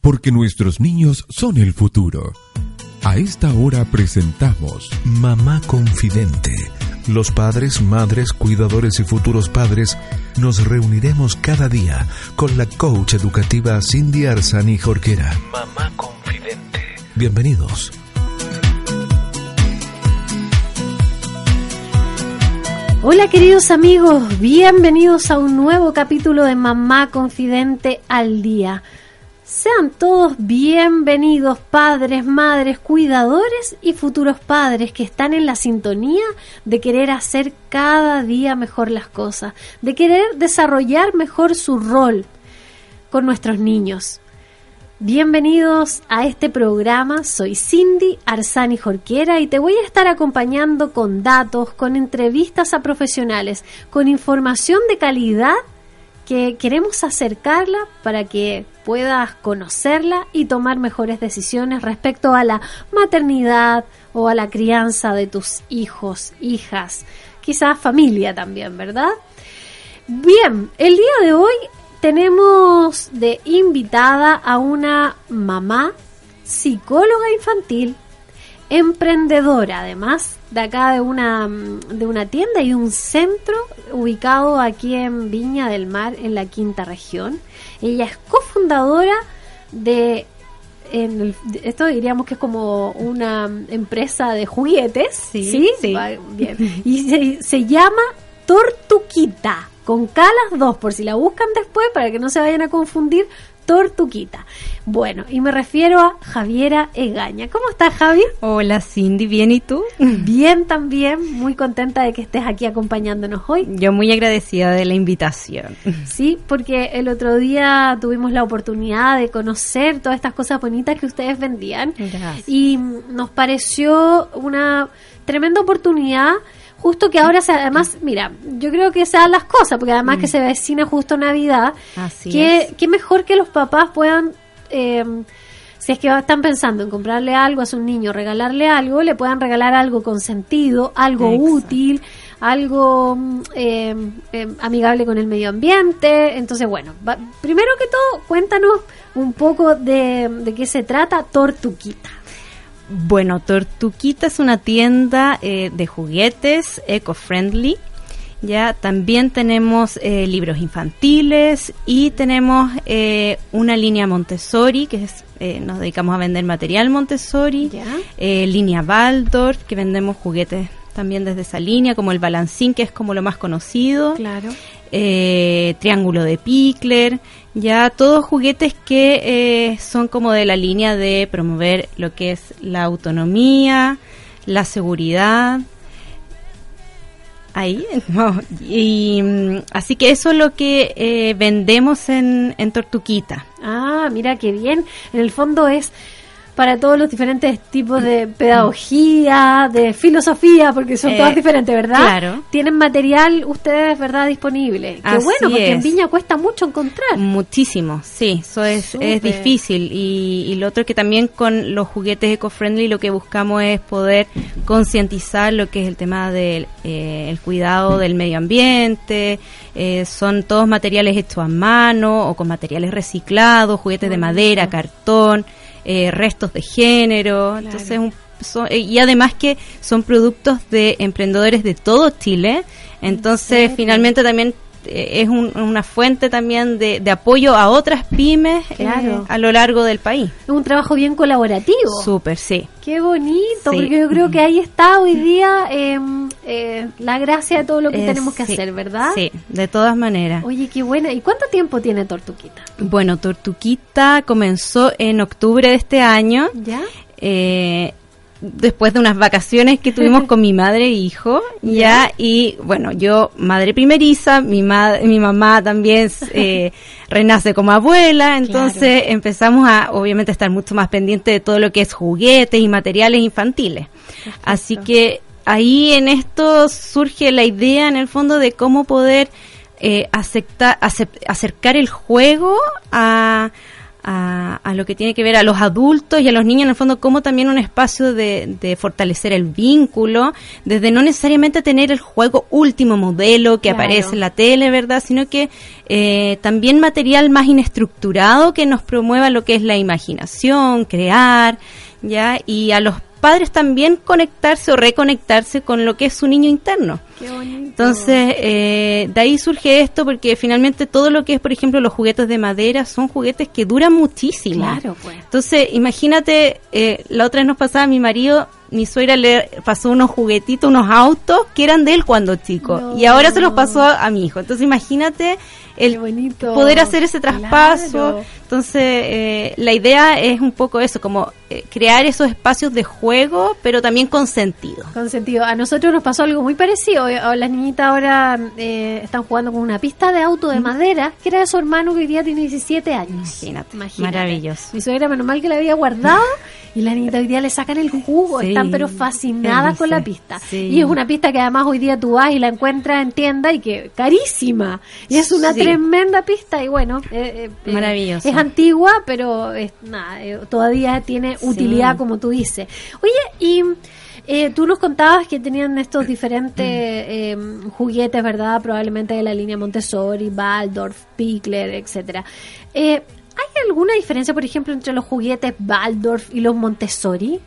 Porque nuestros niños son el futuro. A esta hora presentamos Mamá Confidente. Los padres, madres, cuidadores y futuros padres nos reuniremos cada día con la coach educativa Cindy Arzani Jorquera. Mamá Confidente. Bienvenidos. Hola queridos amigos, bienvenidos a un nuevo capítulo de Mamá Confidente al Día. Sean todos bienvenidos padres, madres, cuidadores y futuros padres que están en la sintonía de querer hacer cada día mejor las cosas, de querer desarrollar mejor su rol con nuestros niños. Bienvenidos a este programa, soy Cindy Arzani Jorquera y te voy a estar acompañando con datos, con entrevistas a profesionales, con información de calidad que queremos acercarla para que puedas conocerla y tomar mejores decisiones respecto a la maternidad o a la crianza de tus hijos, hijas, quizás familia también, ¿verdad? Bien, el día de hoy tenemos de invitada a una mamá psicóloga infantil, emprendedora además, de acá de una, de una tienda y un centro ubicado aquí en Viña del Mar, en la quinta región. Ella es cofundadora de, en el- esto diríamos que es como una empresa de juguetes, ¿sí? sí. Va, bien. Y se, se llama Tortuquita, con K las dos, por si la buscan después, para que no se vayan a confundir, Tortuquita. Bueno, y me refiero a Javiera Egaña. ¿Cómo estás, Javi? Hola Cindy, ¿bien y tú? Bien también, muy contenta de que estés aquí acompañándonos hoy. Yo muy agradecida de la invitación. Sí, porque el otro día tuvimos la oportunidad de conocer todas estas cosas bonitas que ustedes vendían Gracias. y nos pareció una tremenda oportunidad. Justo que ahora, se, además, mira, yo creo que sean las cosas, porque además que se vecina justo Navidad, Mm. Así que, es. que mejor que los papás puedan, eh, si es que están pensando en comprarle algo a su niño, regalarle algo, le puedan regalar algo con sentido, algo Exacto. útil, algo mm, eh, eh, amigable con el medio ambiente. Entonces, bueno, va- primero que todo, cuéntanos un poco de, de qué se trata Tortuquita. Bueno, Tortuquita es una tienda eh, de juguetes eco-friendly. Ya también tenemos eh, libros infantiles y tenemos eh, una línea Montessori, que es, eh, nos dedicamos a vender material Montessori, eh, línea Waldorf, que vendemos juguetes también desde esa línea, como el balancín, que es como lo más conocido. Claro. Eh, triángulo de Pickler, ya todos juguetes que eh, son como de la línea de promover lo que es la autonomía, la seguridad. Ahí, no, y mm, así que eso es lo que eh, vendemos en, en Tortuquita. Ah, mira qué bien. En el fondo es para todos los diferentes tipos de pedagogía, de filosofía, porque son Eh, todas diferentes, ¿verdad? claro. Tienen material ustedes, ¿verdad? Disponible. Qué Así bueno, porque en es. Viña cuesta mucho encontrar. Muchísimo, sí, eso es, es difícil. Y, y lo otro que también con los juguetes eco-friendly lo que buscamos es poder concientizar lo que es el tema del eh, el cuidado del medio ambiente. eh, son todos materiales hechos a mano o con materiales reciclados, juguetes de madera, cartón, eh, restos de género. Entonces, un- son- eh, y además que son productos de emprendedores de todo Chile. Entonces, finalmente también es un- una fuente también de, de apoyo a otras pymes eh, Claro. a lo largo del país. Es un trabajo bien colaborativo. Súper, sí. Qué bonito, Sí. porque yo creo que ahí está hoy día eh, eh, la gracia de todo lo que Eh, tenemos que sí, hacer, ¿verdad? Sí, de todas maneras. Oye, qué buena. ¿Y cuánto tiempo tiene Tortuquita? Bueno, Tortuquita comenzó en octubre de este año. ¿Ya? Eh, después de unas vacaciones que tuvimos con mi madre e hijo, ya, y bueno, yo madre primeriza, mi madre, mi mamá también eh, renace como abuela, entonces empezamos a obviamente estar mucho más pendiente de todo lo que es juguetes y materiales infantiles. Así que ahí en esto surge la idea en el fondo de cómo poder eh, aceptar, acercar el juego a, a, lo que tiene que ver a los adultos y a los niños, en el fondo, como también un espacio de, fortalecer el vínculo, desde no necesariamente tener el juego último modelo que aparece en la tele, ¿verdad? Sino que eh, también material más inestructurado que nos promueva lo que es la imaginación, crear, ¿ya? Y a los padres también conectarse o reconectarse con lo que es su niño interno. Entonces, eh, de ahí surge esto porque finalmente todo lo que es, por ejemplo, los juguetes de madera son juguetes que duran muchísimo. Claro, pues. Entonces, imagínate, eh, la otra vez nos pasaba mi marido, mi suegra le pasó unos juguetitos, unos autos que eran de él cuando chico y ahora se los pasó a mi hijo. Entonces, imagínate el poder hacer ese traspaso. Entonces, eh, la idea es un poco eso, como eh, crear esos espacios de juego, pero también con sentido. Con sentido. A nosotros nos pasó algo muy parecido. Eh, las niñitas ahora están jugando con una pista de auto de madera, que era de su hermano que hoy día tiene 17 años. Imagínate. Maravilloso. Mi suegra, menos mal que la había guardado. Y las niñitas hoy día le sacan el jugo, están pero fascinadas con la pista. Y es una pista que además hoy día tú vas y la encuentras en tienda y que carísima. Y es una tremenda pista y bueno, eh, eh, maravilloso. Es antigua, pero es, nada, eh, todavía tiene utilidad como tú dices. Oye, y tú nos contabas que tenían estos diferentes juguetes, ¿verdad? Probablemente de la línea Montessori, Waldorf, Pickler, etcétera. ¿Hay alguna diferencia, por ejemplo, entre los juguetes Waldorf y los Montessori?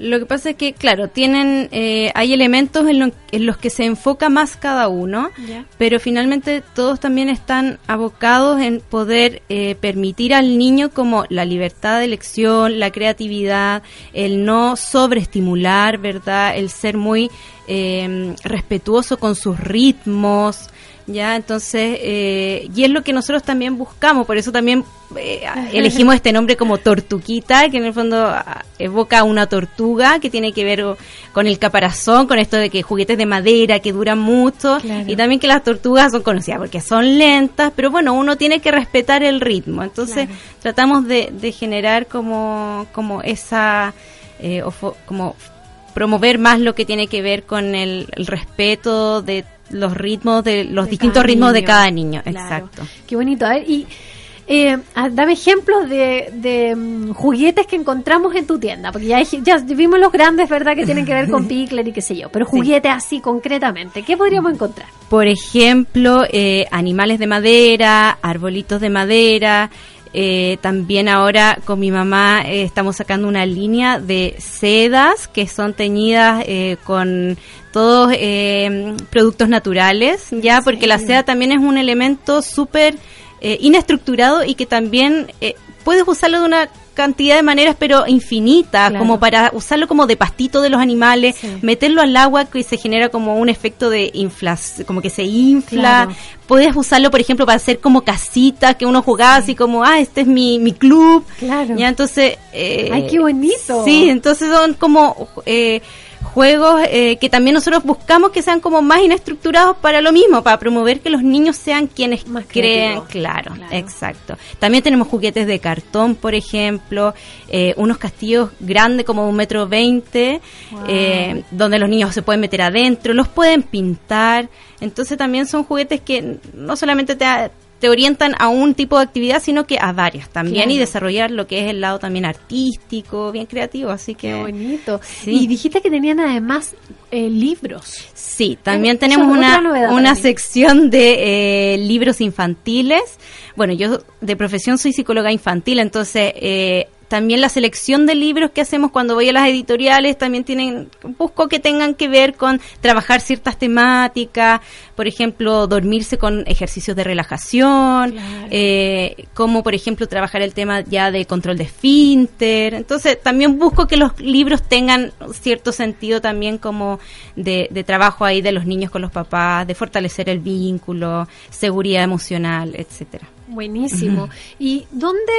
Lo que pasa es que, claro, tienen, eh, hay elementos en, los que se enfoca más cada uno, pero finalmente todos también están abocados en poder eh, permitir al niño como la libertad de elección, la creatividad, el no sobreestimular, ¿verdad? El ser muy eh, respetuoso con sus ritmos, ya, entonces, eh, y es lo que nosotros también buscamos, por eso también eh, elegimos este nombre como Tortuquita, que en el fondo ah, evoca una tortuga que tiene que ver con el caparazón, con esto de que juguetes de madera que duran mucho, y también que las tortugas son conocidas porque son lentas, pero bueno, uno tiene que respetar el ritmo, entonces tratamos de, generar como, como esa, eh, como promover más lo que tiene que ver con el respeto de los ritmos de los distintos ritmos de cada niño. Exacto. Qué bonito. A ver, y eh, dame ejemplos de, de mm, juguetes que encontramos en tu tienda, porque ya, ya vimos los grandes, ¿verdad? Que tienen que ver con Pickler y qué sé yo, pero juguetes así concretamente, ¿qué podríamos encontrar? Por ejemplo, eh, animales de madera, arbolitos de madera, eh, también ahora con mi mamá eh, estamos sacando una línea de sedas que son teñidas eh, con todos productos naturales, ya porque la seda también es un elemento súper inestructurado y que también puedes usarlo de una cantidad de maneras, pero infinitas, como para usarlo como de pastito de los animales, meterlo al agua que se genera como un efecto de inflación, como que se infla. Puedes usarlo, por ejemplo, para hacer como casitas que uno jugaba así como, ah, este es mi, mi club. Claro. Ya, entonces... Eh, ¡Ay, qué bonito! Sí, entonces son como... Eh, juegos eh, que también nosotros buscamos que sean como más inestructurados para lo mismo, para promover que los niños sean quienes crean, claro, exacto. También tenemos juguetes de cartón, por ejemplo, eh, unos castillos grandes como un metro veinte, eh, donde los niños se pueden meter adentro, los pueden pintar, entonces también son juguetes que no solamente te, te orientan a un tipo de actividad, sino que a varias también y desarrollar lo que es el lado también artístico, bien creativo, así que... Qué bonito. Y dijiste que tenían además eh, libros. Sí, también tenemos una, una sección de eh, libros infantiles. Bueno, yo de profesión soy psicóloga infantil, entonces... También la selección de libros que hacemos cuando voy a las editoriales también tienen, busco que tengan que ver con trabajar ciertas temáticas, por ejemplo, dormirse con ejercicios de relajación, eh, como por ejemplo trabajar el tema ya de control de esfínter. Entonces, también busco que los libros tengan cierto sentido también como de, de trabajo ahí de los niños con los papás, de fortalecer el vínculo, seguridad emocional, etcétera. Buenísimo. ¿Y dónde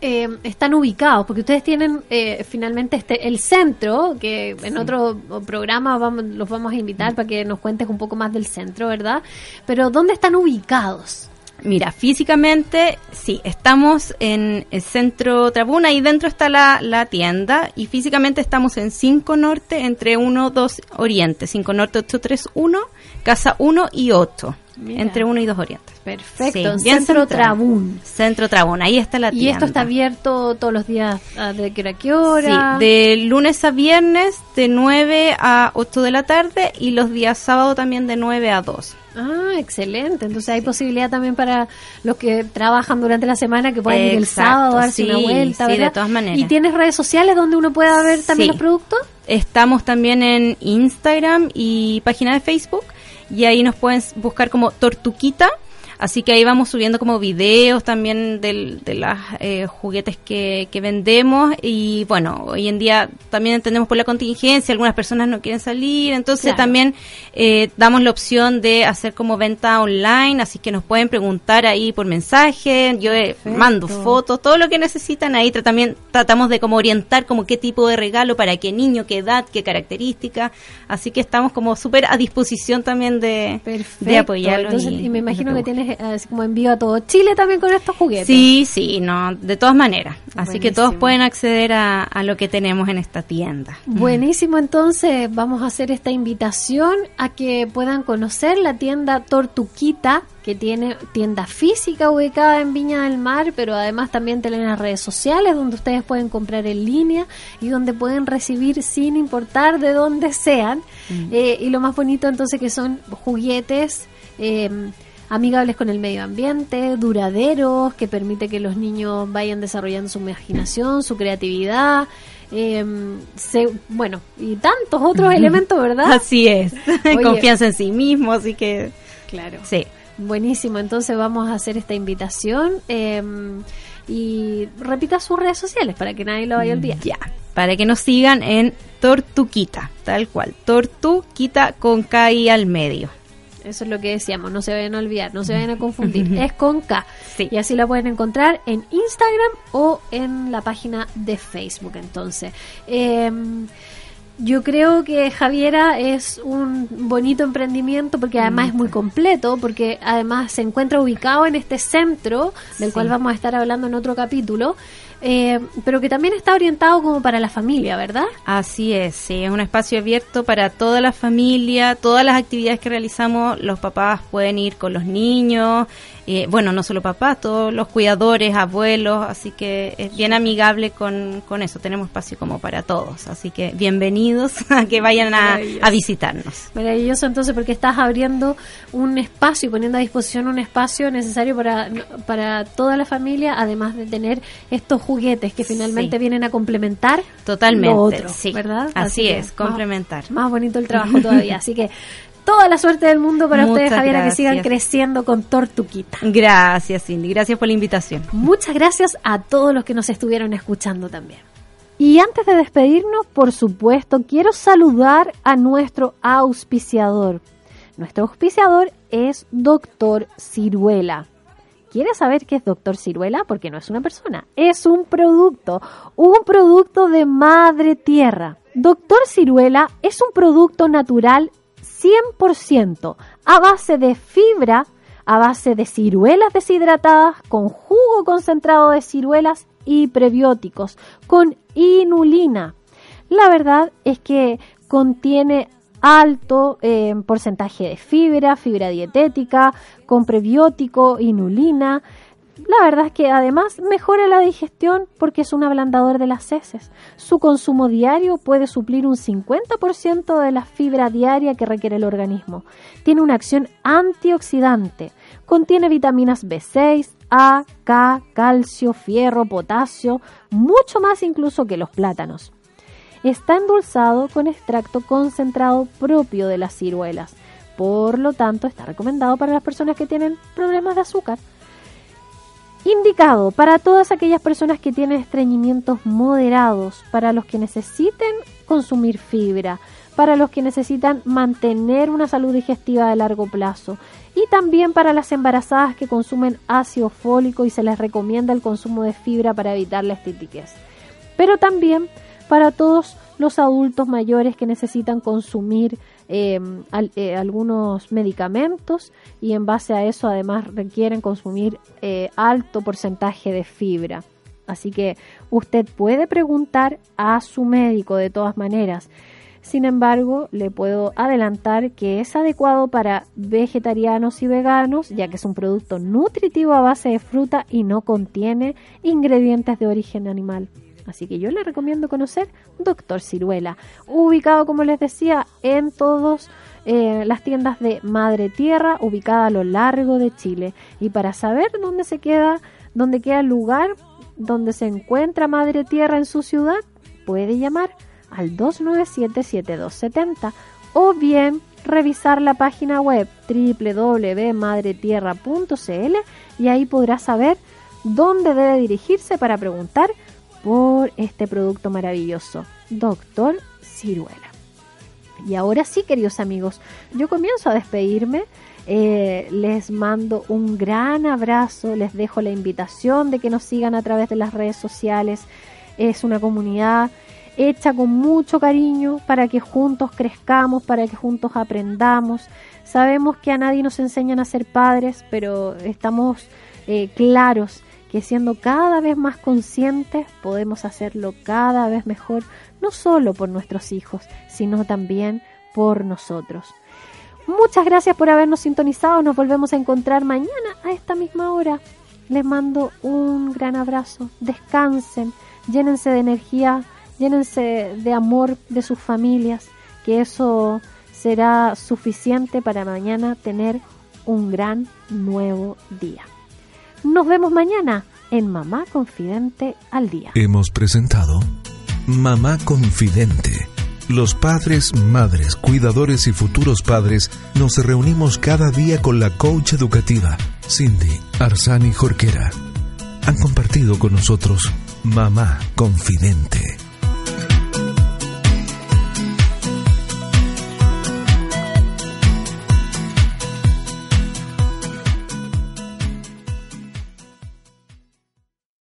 eh, están ubicados? Porque ustedes tienen eh, finalmente este el centro, que en otro programa vamos, los vamos a invitar para que nos cuentes un poco más del centro, ¿verdad? Pero ¿dónde están ubicados? Mira, físicamente sí, estamos en el centro Trabuna y dentro está la, la tienda y físicamente estamos en 5 Norte entre 1 2 Oriente, 5 Norte 831, Casa 1 y 8, entre 1 y 2 Orientes. Perfecto, Centro Trabún. Centro Trabún, ahí está la tienda. ¿Y esto está abierto todos los días? Ah, ¿De qué hora qué hora? Sí, de lunes a viernes de 9 a 8 de la tarde y los días sábado también de 9 a 2. Ah, excelente. Entonces hay posibilidad también para los que trabajan durante la semana que puedan ir el sábado a darse una vuelta, Sí, de todas maneras. ¿Y tienes redes sociales donde uno pueda ver también los productos? Estamos también en Instagram y página de Facebook y ahí nos pueden buscar como Tortuquita Así que ahí vamos subiendo como videos también de los eh, juguetes que, vendemos. Y bueno, hoy en día también entendemos por la contingencia, algunas personas no quieren salir, entonces también eh, damos la opción de hacer como venta online, así que nos pueden preguntar ahí por mensaje, yo eh, mando fotos, todo lo que necesitan. Ahí, también tratamos de como orientar como qué tipo de regalo, para qué niño, qué edad, qué característica, así que estamos como súper a disposición también de, de apoyarlos. y me imagino que tienes eh, así como envío a todo Chile también con estos juguetes. Sí, sí, no, de todas maneras. Así que todos pueden acceder a, a, lo que tenemos en esta tienda. Buenísimo, entonces vamos a hacer esta invitación a que puedan conocer la tienda Tortuquita que tiene tienda física ubicada en Viña del Mar, pero además también tienen las redes sociales donde ustedes pueden comprar en línea y donde pueden recibir sin importar de dónde sean. Mm. Eh, y lo más bonito entonces que son juguetes. Eh, amigables con el medio ambiente, duraderos, que permite que los niños vayan desarrollando su imaginación, su creatividad. Em, bueno, y tantos otros elementos, ¿verdad? Así es, confianza en sí mismo, así que... Claro. Sí. Buenísimo, entonces vamos a hacer esta invitación em, y repita sus redes sociales para que nadie lo vaya a olvidar. Ya, para que nos sigan en Tortuquita, tal cual, Tortuquita con K y al medio. Eso es lo que decíamos, no se vayan a olvidar, no se vayan a confundir. es con K. Y así la pueden encontrar en Instagram o en la página de Facebook. Entonces, em, yo creo que Javiera es un bonito emprendimiento porque además es muy completo, porque además se encuentra ubicado en este centro, del cual vamos a estar hablando en otro capítulo, eh, pero que también está orientado como para la familia, ¿verdad? Así es, sí, es un espacio abierto para toda la familia, todas las actividades que realizamos, los papás pueden ir con los niños, eh, bueno, no solo papás, todos los cuidadores, abuelos, así que es bien amigable con, con eso, tenemos espacio como para todos, así que bienvenidos a que vayan a, a visitarnos. Maravilloso entonces porque estás abriendo un espacio y poniendo a disposición un espacio necesario para, para toda la familia, además de tener estos juguetes que finalmente vienen a complementar totalmente lo otro, sí. ¿verdad? Así, es, complementar. Más bonito el trabajo todavía, así que toda la suerte del mundo para ustedes, Javiera, que sigan creciendo con Tortuquita. Gracias, Cindy. Gracias por la invitación. Muchas gracias a todos los que nos estuvieron escuchando también. Y antes de despedirnos, por supuesto, quiero saludar a nuestro auspiciador. Nuestro auspiciador es Doctor Ciruela. ¿Quieres saber qué es Doctor Ciruela? Porque no es una persona, es un producto, un producto de madre tierra. Doctor Ciruela es un producto natural 100% a base de fibra, a base de ciruelas deshidratadas, con jugo concentrado de ciruelas y prebióticos, con inulina. La verdad es que contiene alto eh, porcentaje de fibra, fibra dietética, con prebiótico, inulina. La verdad es que además mejora la digestión porque es un ablandador de las heces. Su consumo diario puede suplir un 50% de la fibra diaria que requiere el organismo. Tiene una acción antioxidante. Contiene vitaminas B6, A, K, calcio, fierro, potasio, mucho más incluso que los plátanos. Está endulzado con extracto concentrado propio de las ciruelas. Por lo tanto, está recomendado para las personas que tienen problemas de azúcar. Indicado para todas aquellas personas que tienen estreñimientos moderados, para los que necesiten consumir fibra, para los que necesitan mantener una salud digestiva de largo plazo y también para las embarazadas que consumen ácido fólico y se les recomienda el consumo de fibra para evitar la estitiquez. Pero también para todos los adultos mayores que necesitan consumir eh, eh, algunos medicamentos y en base a eso además requieren consumir eh, alto porcentaje de fibra. Así que usted puede preguntar a su médico de todas maneras. Sin embargo, le puedo adelantar que es adecuado para vegetarianos y veganos, ya que es un producto nutritivo a base de fruta y no contiene ingredientes de origen animal. Así que yo le recomiendo conocer Doctor Ciruela, ubicado, como les decía, en todas eh, las tiendas de Madre Tierra, ubicada a lo largo de Chile. Y para saber dónde se queda, dónde queda el lugar donde se encuentra Madre Tierra en su ciudad, puede llamar al 297-7270 o bien revisar la página web www.madretierra.cl y ahí podrá saber dónde debe dirigirse para preguntar por este producto maravilloso, Doctor Ciruela. Y ahora sí, queridos amigos, yo comienzo a despedirme. Eh, les mando un gran abrazo, les dejo la invitación de que nos sigan a través de las redes sociales. Es una comunidad hecha con mucho cariño para que juntos crezcamos, para que juntos aprendamos. Sabemos que a nadie nos enseñan a ser padres, pero estamos eh, claros que siendo cada vez más conscientes podemos hacerlo cada vez mejor, no solo por nuestros hijos, sino también por nosotros. Muchas gracias por habernos sintonizado, nos volvemos a encontrar mañana a esta misma hora. Les mando un gran abrazo, descansen, llénense de energía, llénense de amor de sus familias, que eso será suficiente para mañana tener un gran nuevo día. Nos vemos mañana en Mamá Confidente al Día. Hemos presentado Mamá Confidente. Los padres, madres, cuidadores y futuros padres nos reunimos cada día con la coach educativa Cindy Arsani Jorquera. Han compartido con nosotros Mamá Confidente